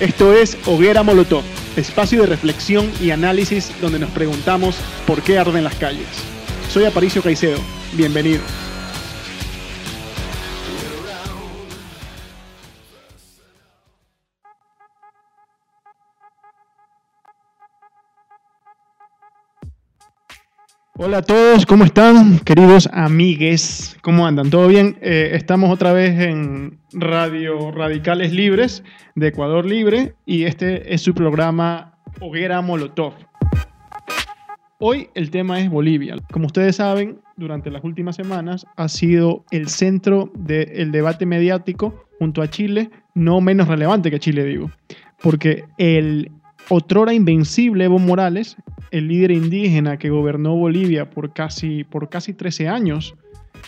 Esto es Hoguera Molotov, espacio de reflexión y análisis donde nos preguntamos por qué arden las calles. Soy Aparicio Caicedo, bienvenido. Hola a todos, ¿cómo están? Queridos amigues, ¿cómo andan? ¿Todo bien? Eh, estamos otra vez en Radio Radicales Libres de Ecuador Libre y este es su programa Hoguera Molotov. Hoy el tema es Bolivia. Como ustedes saben, durante las últimas semanas ha sido el centro del debate mediático junto a Chile, no menos relevante que Chile, digo, porque el otrora invencible Evo Morales, el líder indígena que gobernó Bolivia por casi, por casi 13 años,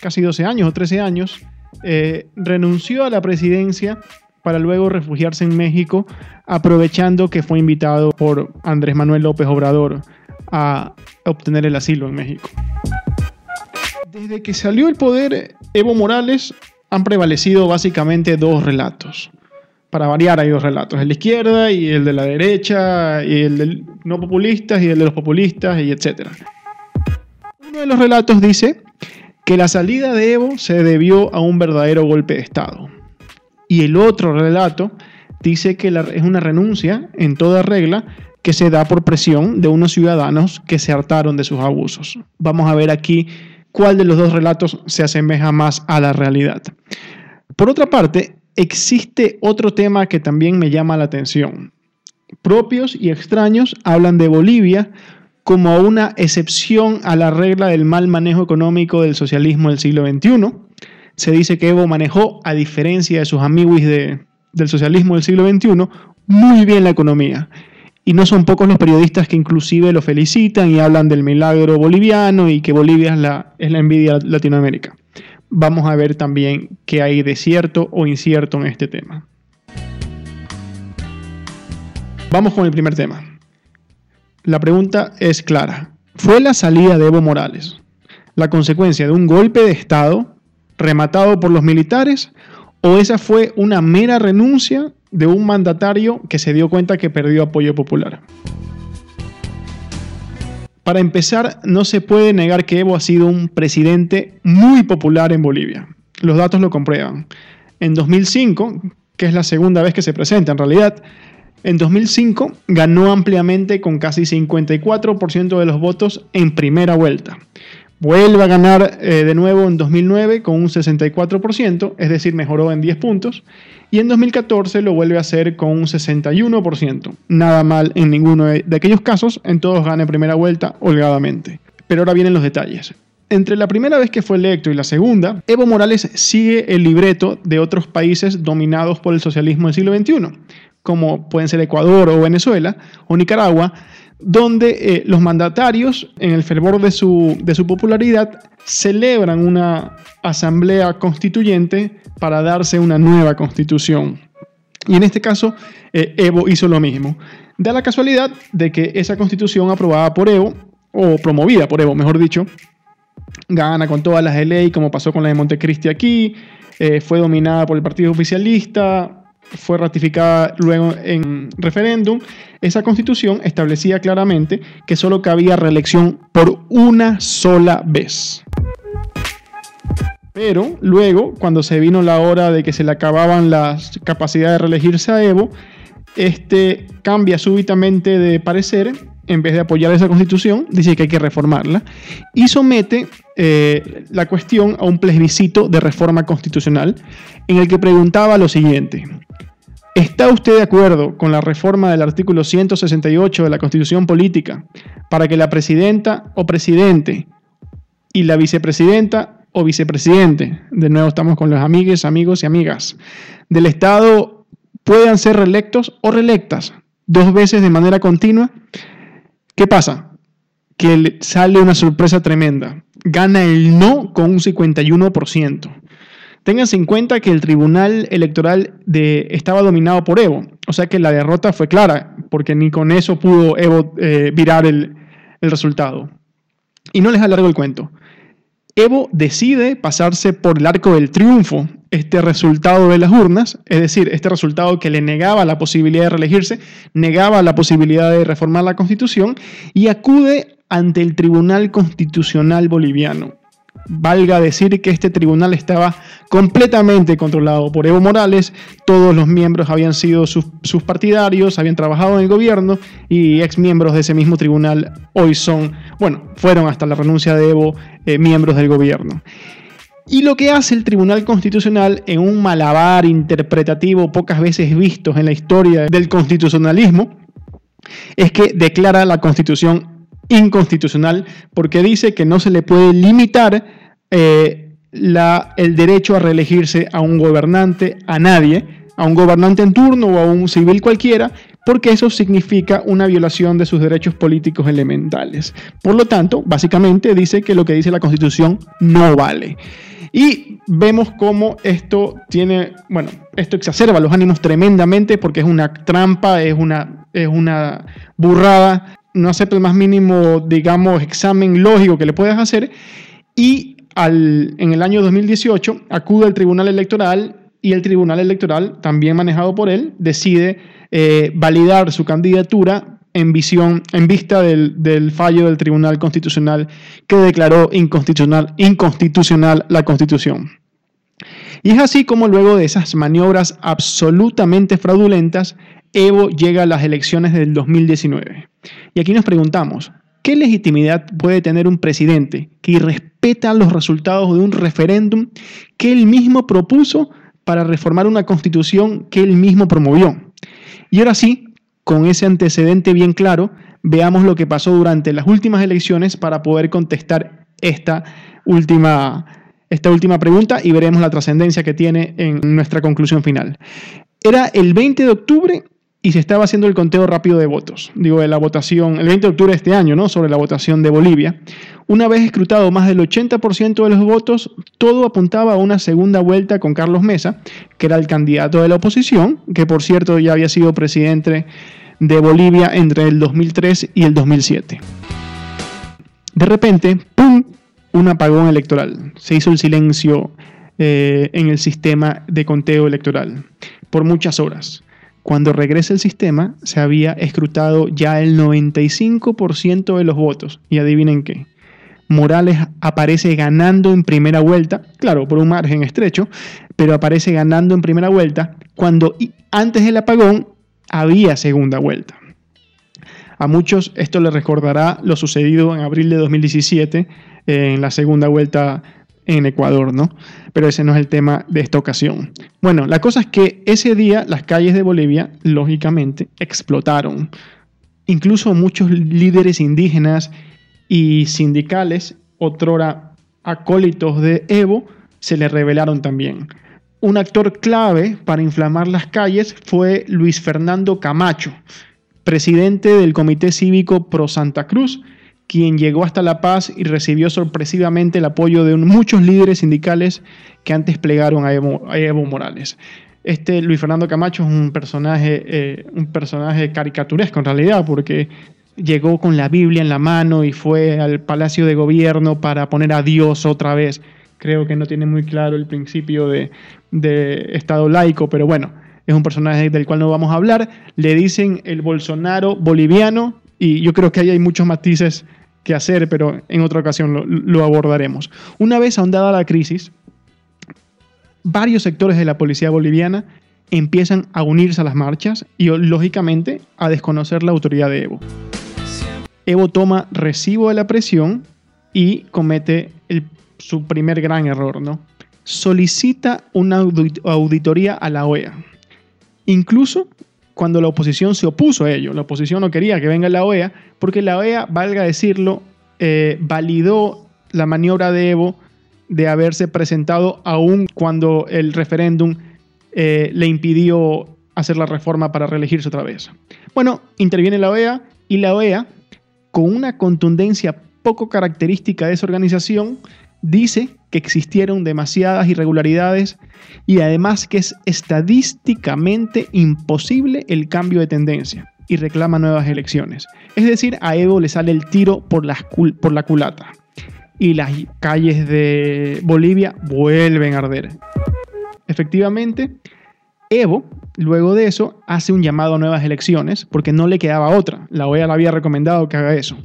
casi 12 años o 13 años, eh, renunció a la presidencia para luego refugiarse en México, aprovechando que fue invitado por Andrés Manuel López Obrador a obtener el asilo en México. Desde que salió el poder Evo Morales han prevalecido básicamente dos relatos para variar hay dos relatos, el de izquierda y el de la derecha, y el de no populistas y el de los populistas, y etc. Uno de los relatos dice que la salida de Evo se debió a un verdadero golpe de Estado. Y el otro relato dice que es una renuncia en toda regla que se da por presión de unos ciudadanos que se hartaron de sus abusos. Vamos a ver aquí cuál de los dos relatos se asemeja más a la realidad. Por otra parte, existe otro tema que también me llama la atención. Propios y extraños hablan de Bolivia como una excepción a la regla del mal manejo económico del socialismo del siglo XXI. Se dice que Evo manejó, a diferencia de sus amigos del socialismo del siglo XXI, muy bien la economía. Y no son pocos los periodistas que inclusive lo felicitan y hablan del milagro boliviano y que Bolivia es la, es la envidia de Latinoamérica vamos a ver también qué hay de cierto o incierto en este tema. Vamos con el primer tema. La pregunta es clara. ¿Fue la salida de Evo Morales la consecuencia de un golpe de Estado rematado por los militares o esa fue una mera renuncia de un mandatario que se dio cuenta que perdió apoyo popular? Para empezar, no se puede negar que Evo ha sido un presidente muy popular en Bolivia. Los datos lo comprueban. En 2005, que es la segunda vez que se presenta en realidad, en 2005 ganó ampliamente con casi 54% de los votos en primera vuelta. Vuelve a ganar eh, de nuevo en 2009 con un 64%, es decir, mejoró en 10 puntos. Y en 2014 lo vuelve a hacer con un 61%. Nada mal en ninguno de, aquellos casos, en todos gana primera vuelta holgadamente. Pero ahora vienen los detalles. Entre la primera vez que fue electo y la segunda, Evo Morales sigue el libreto de otros países dominados por el socialismo del siglo XXI, como pueden ser Ecuador o Venezuela o Nicaragua, donde eh, los mandatarios, en el fervor de su, de su popularidad, celebran una asamblea constituyente para darse una nueva constitución. Y en este caso, eh, Evo hizo lo mismo. Da la casualidad de que esa constitución aprobada por Evo, o promovida por Evo, mejor dicho, gana con todas las de ley, como pasó con la de Montecristi aquí, eh, fue dominada por el partido oficialista, fue ratificada luego en referéndum, esa constitución establecía claramente que solo cabía reelección por una sola vez. Pero luego, cuando se vino la hora de que se le acababan las capacidades de reelegirse a Evo, este cambia súbitamente de parecer, en vez de apoyar esa constitución, dice que hay que reformarla y somete eh, la cuestión a un plebiscito de reforma constitucional en el que preguntaba lo siguiente. ¿Está usted de acuerdo con la reforma del artículo 168 de la Constitución Política para que la presidenta o presidente y la vicepresidenta o vicepresidente, de nuevo estamos con los amigues, amigos y amigas, del Estado puedan ser reelectos o reelectas dos veces de manera continua? ¿Qué pasa? Que sale una sorpresa tremenda. Gana el no con un 51%. Ténganse en cuenta que el tribunal electoral de, estaba dominado por Evo, o sea que la derrota fue clara, porque ni con eso pudo Evo eh, virar el, el resultado. Y no les alargo el cuento. Evo decide pasarse por el arco del triunfo este resultado de las urnas, es decir, este resultado que le negaba la posibilidad de reelegirse, negaba la posibilidad de reformar la constitución y acude ante el Tribunal Constitucional Boliviano. Valga decir que este tribunal estaba completamente controlado por Evo Morales, todos los miembros habían sido sus, partidarios, habían trabajado en el gobierno y ex miembros de ese mismo tribunal hoy son, bueno, fueron hasta la renuncia de Evo eh, miembros del gobierno. Y lo que hace el Tribunal Constitucional en un malabar interpretativo pocas veces visto en la historia del constitucionalismo es que declara la constitución inconstitucional porque dice que no se le puede limitar eh, el derecho a reelegirse a un gobernante, a nadie, a un gobernante en turno o a un civil cualquiera, porque eso significa una violación de sus derechos políticos elementales. Por lo tanto, básicamente dice que lo que dice la Constitución no vale. Y vemos cómo esto tiene, bueno, esto exacerba los ánimos tremendamente porque es una trampa, es una, es una burrada no acepta el más mínimo, digamos, examen lógico que le puedas hacer y al, en el año 2018 acude al Tribunal Electoral y el Tribunal Electoral, también manejado por él, decide eh, validar su candidatura en, visión, en vista del, del, fallo del Tribunal Constitucional que declaró inconstitucional, inconstitucional la Constitución. Y es así como luego de esas maniobras absolutamente fraudulentas, Evo llega a las elecciones del 2019. Y aquí nos preguntamos, ¿qué legitimidad puede tener un presidente que irrespeta los resultados de un referéndum que él mismo propuso para reformar una constitución que él mismo promovió? Y ahora sí, con ese antecedente bien claro, veamos lo que pasó durante las últimas elecciones para poder contestar esta última, esta última pregunta y veremos la trascendencia que tiene en nuestra conclusión final. Era el 20 de octubre y se estaba haciendo el conteo rápido de votos, digo, de la votación, el 20 de octubre de este año, ¿no? Sobre la votación de Bolivia. Una vez escrutado más del 80% de los votos, todo apuntaba a una segunda vuelta con Carlos Mesa, que era el candidato de la oposición, que por cierto ya había sido presidente de Bolivia entre el 2003 y el 2007. De repente, ¡pum!, un apagón electoral. Se hizo el silencio eh, en el sistema de conteo electoral por muchas horas. Cuando regresa el sistema, se había escrutado ya el 95% de los votos. Y adivinen qué. Morales aparece ganando en primera vuelta, claro, por un margen estrecho, pero aparece ganando en primera vuelta cuando antes del apagón había segunda vuelta. A muchos esto les recordará lo sucedido en abril de 2017 en la segunda vuelta en Ecuador, ¿no? Pero ese no es el tema de esta ocasión. Bueno, la cosa es que ese día las calles de Bolivia, lógicamente, explotaron. Incluso muchos líderes indígenas y sindicales, otrora acólitos de Evo, se le rebelaron también. Un actor clave para inflamar las calles fue Luis Fernando Camacho, presidente del Comité Cívico Pro Santa Cruz, quien llegó hasta La Paz y recibió sorpresivamente el apoyo de muchos líderes sindicales que antes plegaron a Evo, Morales. Este Luis Fernando Camacho es un personaje, eh, un personaje caricaturesco en realidad, porque llegó con la Biblia en la mano y fue al Palacio de Gobierno para poner a Dios otra vez. Creo que no tiene muy claro el principio de, de Estado laico, pero bueno, es un personaje del cual no vamos a hablar. Le dicen el Bolsonaro boliviano y yo creo que ahí hay muchos matices que hacer, pero en otra ocasión lo, abordaremos. Una vez ahondada la crisis, varios sectores de la policía boliviana empiezan a unirse a las marchas y lógicamente a desconocer la autoridad de Evo. Evo toma recibo de la presión y comete su primer gran error, ¿no? Solicita una auditoría a la OEA. Incluso cuando la oposición se opuso a ello. La oposición no quería que venga la OEA, porque la OEA, valga decirlo, eh, validó la maniobra de Evo de haberse presentado aún cuando el referéndum eh, le impidió hacer la reforma para reelegirse otra vez. Bueno, interviene la OEA y la OEA, con una contundencia poco característica de esa organización, dice que existieron demasiadas irregularidades y además que es estadísticamente imposible el cambio de tendencia y reclama nuevas elecciones. Es decir, a Evo le sale el tiro por la, culata. y las calles de Bolivia vuelven a arder. Efectivamente, Evo, luego de eso, hace un llamado a nuevas elecciones porque no le quedaba otra. La OEA le había recomendado que haga eso.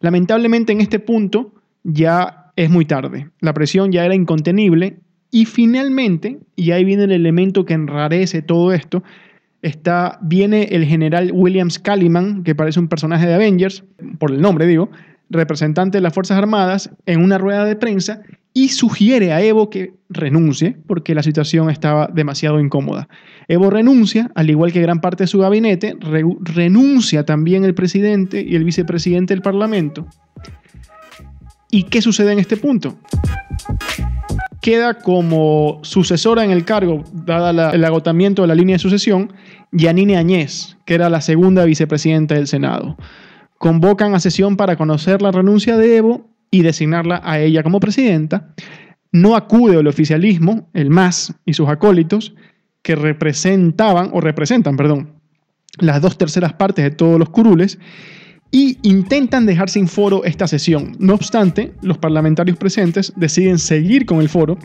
Lamentablemente en este punto ya es muy tarde. La presión ya era incontenible y finalmente, y ahí viene el elemento que enrarece todo esto, está, viene el general William Scalliman, que parece un personaje de Avengers, por el nombre digo, representante de las Fuerzas Armadas, en una rueda de prensa y sugiere a Evo que renuncie porque la situación estaba demasiado incómoda. Evo renuncia, al igual que gran parte de su gabinete, renuncia también el presidente y el vicepresidente del Parlamento. ¿Y qué sucede en este punto? Queda como sucesora en el cargo, dada el agotamiento de la línea de sucesión, Yanine Añez, que era la segunda vicepresidenta del Senado. Convocan a sesión para conocer la renuncia de Evo y designarla a ella como presidenta. No acude el oficialismo, el MAS y sus acólitos, que representaban, o representan, perdón, las dos terceras partes de todos los curules, y intentan dejar sin foro esta sesión. No obstante, los parlamentarios presentes deciden seguir con el foro,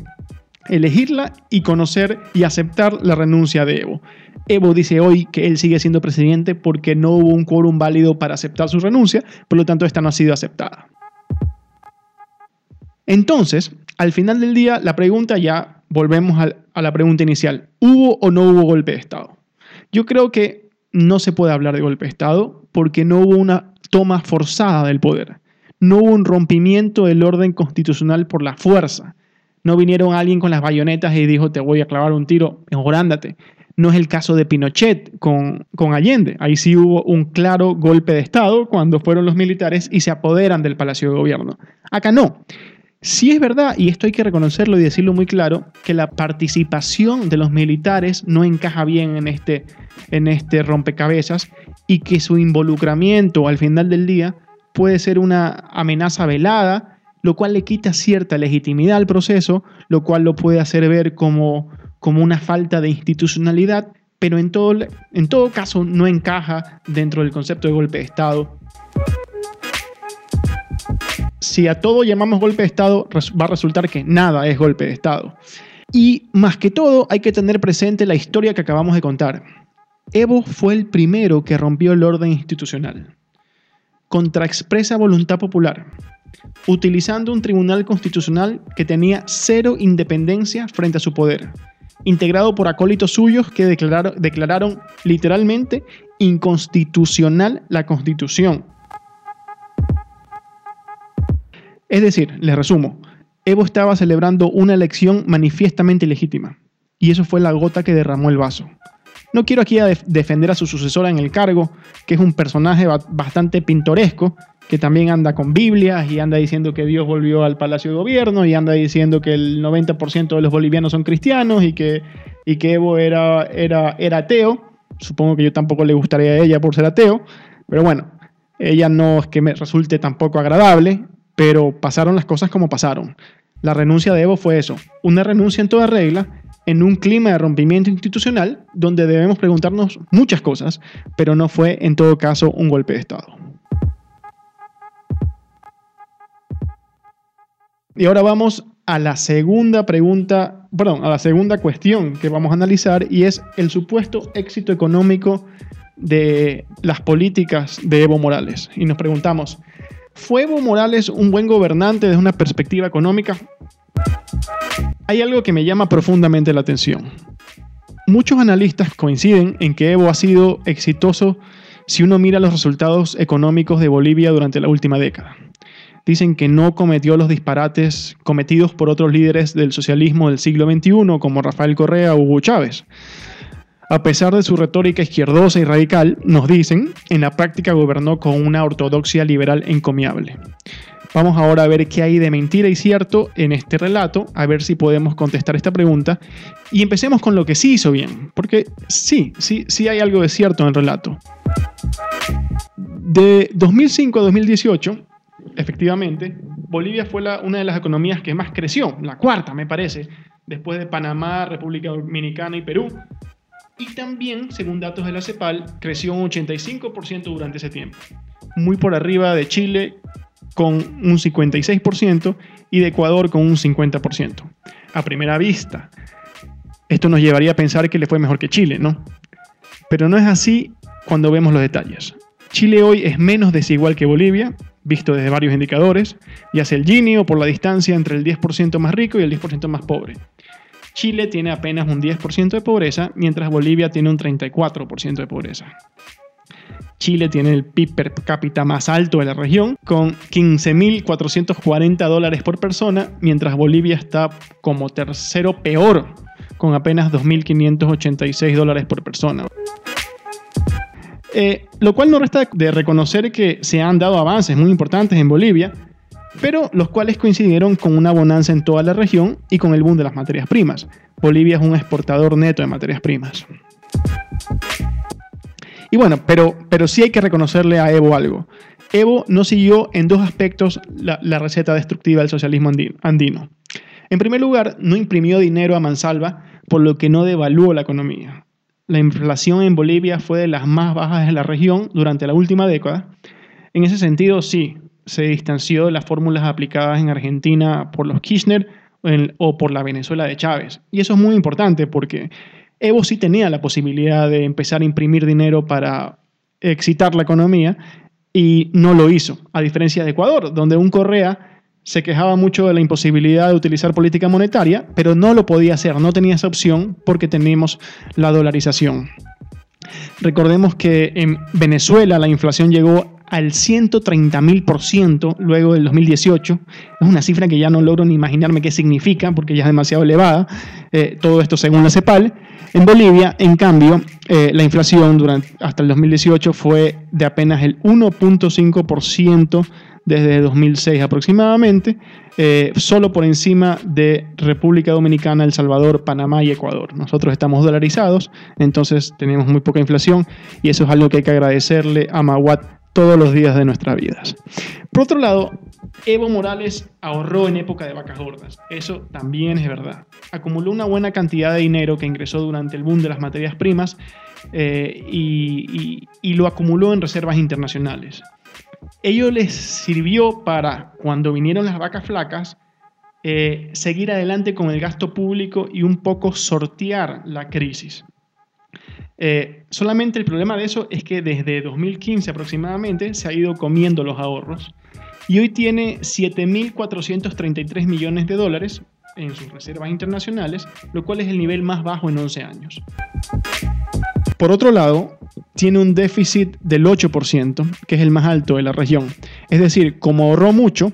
elegirla y conocer y aceptar la renuncia de Evo. Evo dice hoy que él sigue siendo presidente porque no hubo un quórum válido para aceptar su renuncia, por lo tanto esta no ha sido aceptada. Entonces, al final del día, la pregunta ya, volvemos a, la pregunta inicial, ¿hubo o no hubo golpe de Estado? Yo creo que no se puede hablar de golpe de Estado porque no hubo una toma forzada del poder. No hubo un rompimiento del orden constitucional por la fuerza. No vinieron alguien con las bayonetas y dijo te voy a clavar un tiro, mejorándate. No es el caso de Pinochet con, con Allende. Ahí sí hubo un claro golpe de Estado cuando fueron los militares y se apoderan del Palacio de Gobierno. Acá no. Sí es verdad, y esto hay que reconocerlo y decirlo muy claro, que la participación de los militares no encaja bien en este, en este rompecabezas y que su involucramiento al final del día puede ser una amenaza velada, lo cual le quita cierta legitimidad al proceso, lo cual lo puede hacer ver como, como una falta de institucionalidad, pero en todo, en todo caso no encaja dentro del concepto de golpe de Estado. Si a todo llamamos golpe de Estado, va a resultar que nada es golpe de Estado. Y más que todo, hay que tener presente la historia que acabamos de contar. Evo fue el primero que rompió el orden institucional, contra expresa voluntad popular, utilizando un tribunal constitucional que tenía cero independencia frente a su poder, integrado por acólitos suyos que declararon, declararon literalmente inconstitucional la constitución. Es decir, les resumo, Evo estaba celebrando una elección manifiestamente ilegítima, y eso fue la gota que derramó el vaso. No quiero aquí defender a su sucesora en el cargo, que es un personaje bastante pintoresco, que también anda con Biblias y anda diciendo que Dios volvió al Palacio de Gobierno y anda diciendo que el 90% de los bolivianos son cristianos y que, y que Evo era, era, era ateo. Supongo que yo tampoco le gustaría a ella por ser ateo, pero bueno, ella no es que me resulte tampoco agradable, pero pasaron las cosas como pasaron. La renuncia de Evo fue eso, una renuncia en toda regla en un clima de rompimiento institucional donde debemos preguntarnos muchas cosas, pero no fue en todo caso un golpe de Estado. Y ahora vamos a la segunda pregunta, perdón, a la segunda cuestión que vamos a analizar y es el supuesto éxito económico de las políticas de Evo Morales. Y nos preguntamos, ¿fue Evo Morales un buen gobernante desde una perspectiva económica? Hay algo que me llama profundamente la atención. Muchos analistas coinciden en que Evo ha sido exitoso si uno mira los resultados económicos de Bolivia durante la última década. Dicen que no cometió los disparates cometidos por otros líderes del socialismo del siglo XXI, como Rafael Correa o Hugo Chávez. A pesar de su retórica izquierdosa y radical, nos dicen, en la práctica gobernó con una ortodoxia liberal encomiable. Vamos ahora a ver qué hay de mentira y cierto en este relato, a ver si podemos contestar esta pregunta. Y empecemos con lo que sí hizo bien, porque sí, sí, sí hay algo de cierto en el relato. De 2005 a 2018, efectivamente, Bolivia fue una de las economías que más creció, la cuarta me parece, después de Panamá, República Dominicana y Perú. Y también, según datos de la CEPAL, creció un 85% durante ese tiempo, muy por arriba de Chile con un 56% y de Ecuador con un 50%. A primera vista, esto nos llevaría a pensar que le fue mejor que Chile, ¿no? Pero no es así cuando vemos los detalles. Chile hoy es menos desigual que Bolivia, visto desde varios indicadores, ya sea el Gini o por la distancia entre el 10% más rico y el 10% más pobre. Chile tiene apenas un 10% de pobreza, mientras Bolivia tiene un 34% de pobreza. Chile tiene el PIB per cápita más alto de la región, con 15.440 dólares por persona, mientras Bolivia está como tercero peor, con apenas 2.586 dólares por persona. Eh, lo cual no resta de reconocer que se han dado avances muy importantes en Bolivia, pero los cuales coincidieron con una bonanza en toda la región y con el boom de las materias primas. Bolivia es un exportador neto de materias primas. Y bueno, pero, pero sí hay que reconocerle a Evo algo. Evo no siguió en dos aspectos la, la receta destructiva del socialismo andino. En primer lugar, no imprimió dinero a mansalva, por lo que no devaluó la economía. La inflación en Bolivia fue de las más bajas de la región durante la última década. En ese sentido, sí, se distanció de las fórmulas aplicadas en Argentina por los Kirchner o por la Venezuela de Chávez. Y eso es muy importante porque Evo sí tenía la posibilidad de empezar a imprimir dinero para excitar la economía y no lo hizo, a diferencia de Ecuador, donde un Correa se quejaba mucho de la imposibilidad de utilizar política monetaria, pero no lo podía hacer, no tenía esa opción porque teníamos la dolarización. Recordemos que en Venezuela la inflación llegó al 130.000% luego del 2018. Es una cifra que ya no logro ni imaginarme qué significa porque ya es demasiado elevada. Eh, todo esto según la CEPAL. En Bolivia, en cambio, eh, la inflación durante, hasta el 2018 fue de apenas el 1.5% desde 2006 aproximadamente, eh, solo por encima de República Dominicana, El Salvador, Panamá y Ecuador. Nosotros estamos dolarizados, entonces tenemos muy poca inflación y eso es algo que hay que agradecerle a Maguat todos los días de nuestras vidas. Por otro lado, Evo Morales ahorró en época de vacas gordas. Eso también es verdad. Acumuló una buena cantidad de dinero que ingresó durante el boom de las materias primas eh, y, lo acumuló en reservas internacionales. Ello les sirvió para, cuando vinieron las vacas flacas, eh, seguir adelante con el gasto público y un poco sortear la crisis. Eh, solamente el problema de eso es que desde 2015 aproximadamente se ha ido comiendo los ahorros y hoy tiene 7.433 millones de dólares en sus reservas internacionales, lo cual es el nivel más bajo en 11 años. Por otro lado, tiene un déficit del 8%, que es el más alto de la región. Es decir, como ahorró mucho,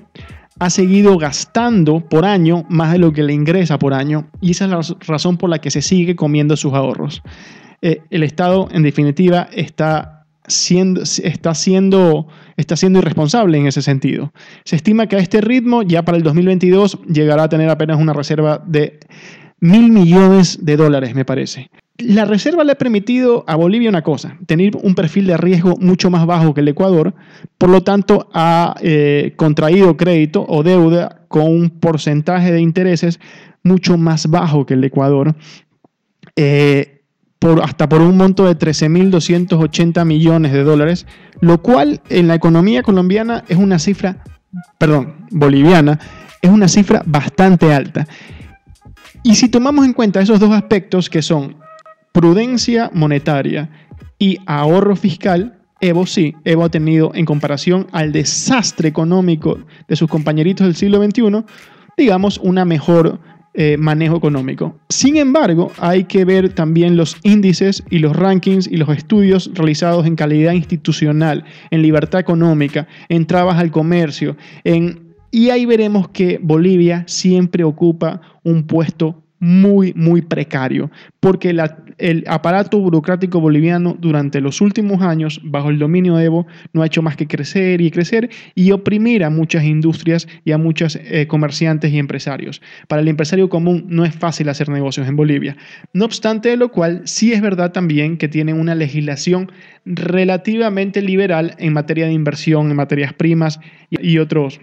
ha seguido gastando por año más de lo que le ingresa por año y esa es la razón por la que se sigue comiendo sus ahorros. Eh, el Estado, en definitiva, está siendo, está, está siendo irresponsable en ese sentido. Se estima que a este ritmo, ya para el 2022, llegará a tener apenas una reserva de mil millones de dólares, me parece. La reserva le ha permitido a Bolivia una cosa, tener un perfil de riesgo mucho más bajo que el Ecuador, por lo tanto ha eh, contraído crédito o deuda con un porcentaje de intereses mucho más bajo que el Ecuador. Eh, hasta por un monto de 13.280 millones de dólares, lo cual en la economía colombiana es una cifra, perdón, boliviana, es una cifra bastante alta. Y si tomamos en cuenta esos dos aspectos que son eh, manejo económico. Sin embargo, hay que ver también los índices y los rankings y los estudios realizados en calidad institucional, en libertad económica, en trabas al comercio, y ahí veremos que Bolivia siempre ocupa un puesto muy, muy precario, porque el aparato burocrático boliviano durante los últimos años, bajo el dominio de Evo, no ha hecho más que crecer y crecer y oprimir a muchas industrias y a muchos eh, comerciantes y empresarios. Para el empresario común no es fácil hacer negocios en Bolivia. No obstante de lo cual, sí es verdad también que tiene una legislación relativamente liberal en materia de inversión, en materias primas y otros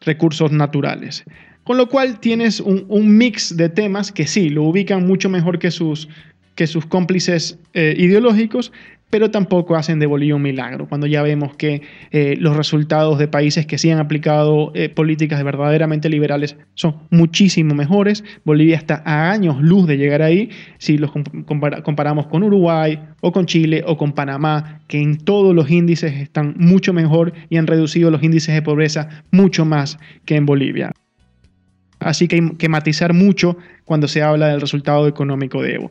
recursos naturales. Con lo cual tienes un, mix de temas que sí, lo ubican mucho mejor que sus, que sus cómplices eh, ideológicos, pero tampoco hacen de Bolivia un milagro, cuando ya vemos que eh, los resultados de países que sí han aplicado eh, políticas verdaderamente liberales son muchísimo mejores. Bolivia está a años luz de llegar ahí, si los comparamos con Uruguay o con Chile o con Panamá, que en todos los índices están mucho mejor y han reducido los índices de pobreza mucho más que en Bolivia. Así que hay que matizar mucho cuando se habla del resultado económico de Evo.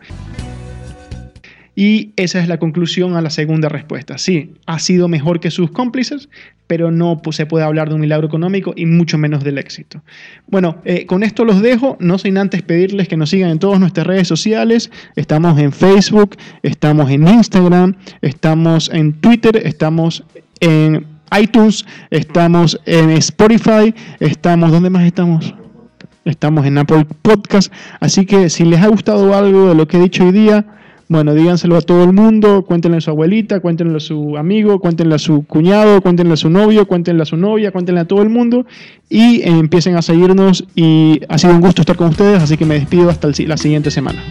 Y esa es la conclusión a la segunda respuesta. Sí, ha sido mejor que sus cómplices, pero no se puede hablar de un milagro económico y mucho menos del éxito. Bueno, eh, con esto los dejo, no sin antes pedirles que nos sigan en todas nuestras redes sociales. Estamos en Facebook, estamos en Instagram, estamos en Twitter, estamos en iTunes, estamos en Spotify, estamos, ¿dónde más estamos? Estamos en Apple Podcast, así que si les ha gustado algo de lo que he dicho hoy día, bueno, díganselo a todo el mundo, cuéntenle a su abuelita, cuéntenle a su amigo, cuéntenle a su cuñado, cuéntenle a su novio, cuéntenle a su novia, cuéntenle a todo el mundo y empiecen a seguirnos y ha sido un gusto estar con ustedes, así que me despido hasta la siguiente semana.